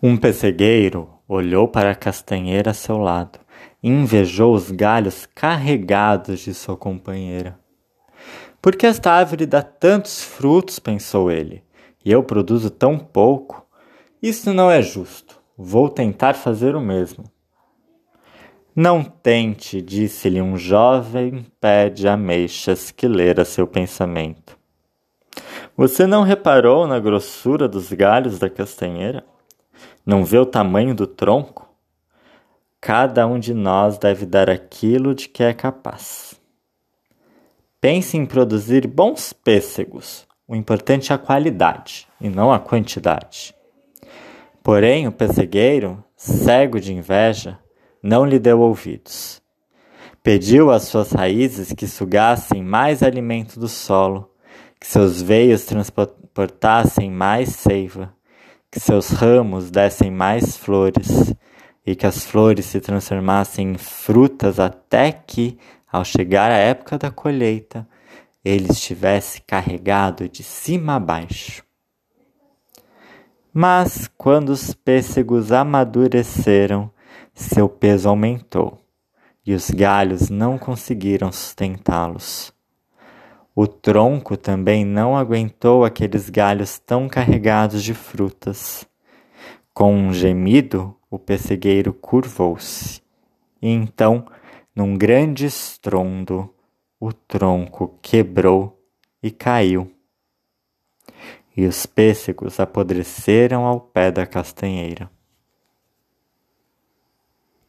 Um pessegueiro olhou para a castanheira a seu lado e invejou os galhos carregados de sua companheira. Por que esta árvore dá tantos frutos? pensou ele, e eu produzo tão pouco? Isso não é justo. Vou tentar fazer o mesmo. Não tente, disse-lhe um jovem pé de ameixas que lera seu pensamento. Você não reparou na grossura dos galhos da castanheira? Não vê o tamanho do tronco? Cada um de nós deve dar aquilo de que é capaz. Pense em produzir bons pêssegos. O importante é a qualidade e não a quantidade. Porém, o pessegueiro, cego de inveja, não lhe deu ouvidos. Pediu às suas raízes que sugassem mais alimento do solo, que seus veios transportassem mais seiva que seus ramos dessem mais flores e que as flores se transformassem em frutas até que, ao chegar a época da colheita, ele estivesse carregado de cima a baixo. Mas quando os pêssegos amadureceram, seu peso aumentou e os galhos não conseguiram sustentá-los. O tronco também não aguentou aqueles galhos tão carregados de frutas. Com um gemido, o pessegueiro curvou-se, e então, num grande estrondo, o tronco quebrou e caiu. E os pêssegos apodreceram ao pé da castanheira.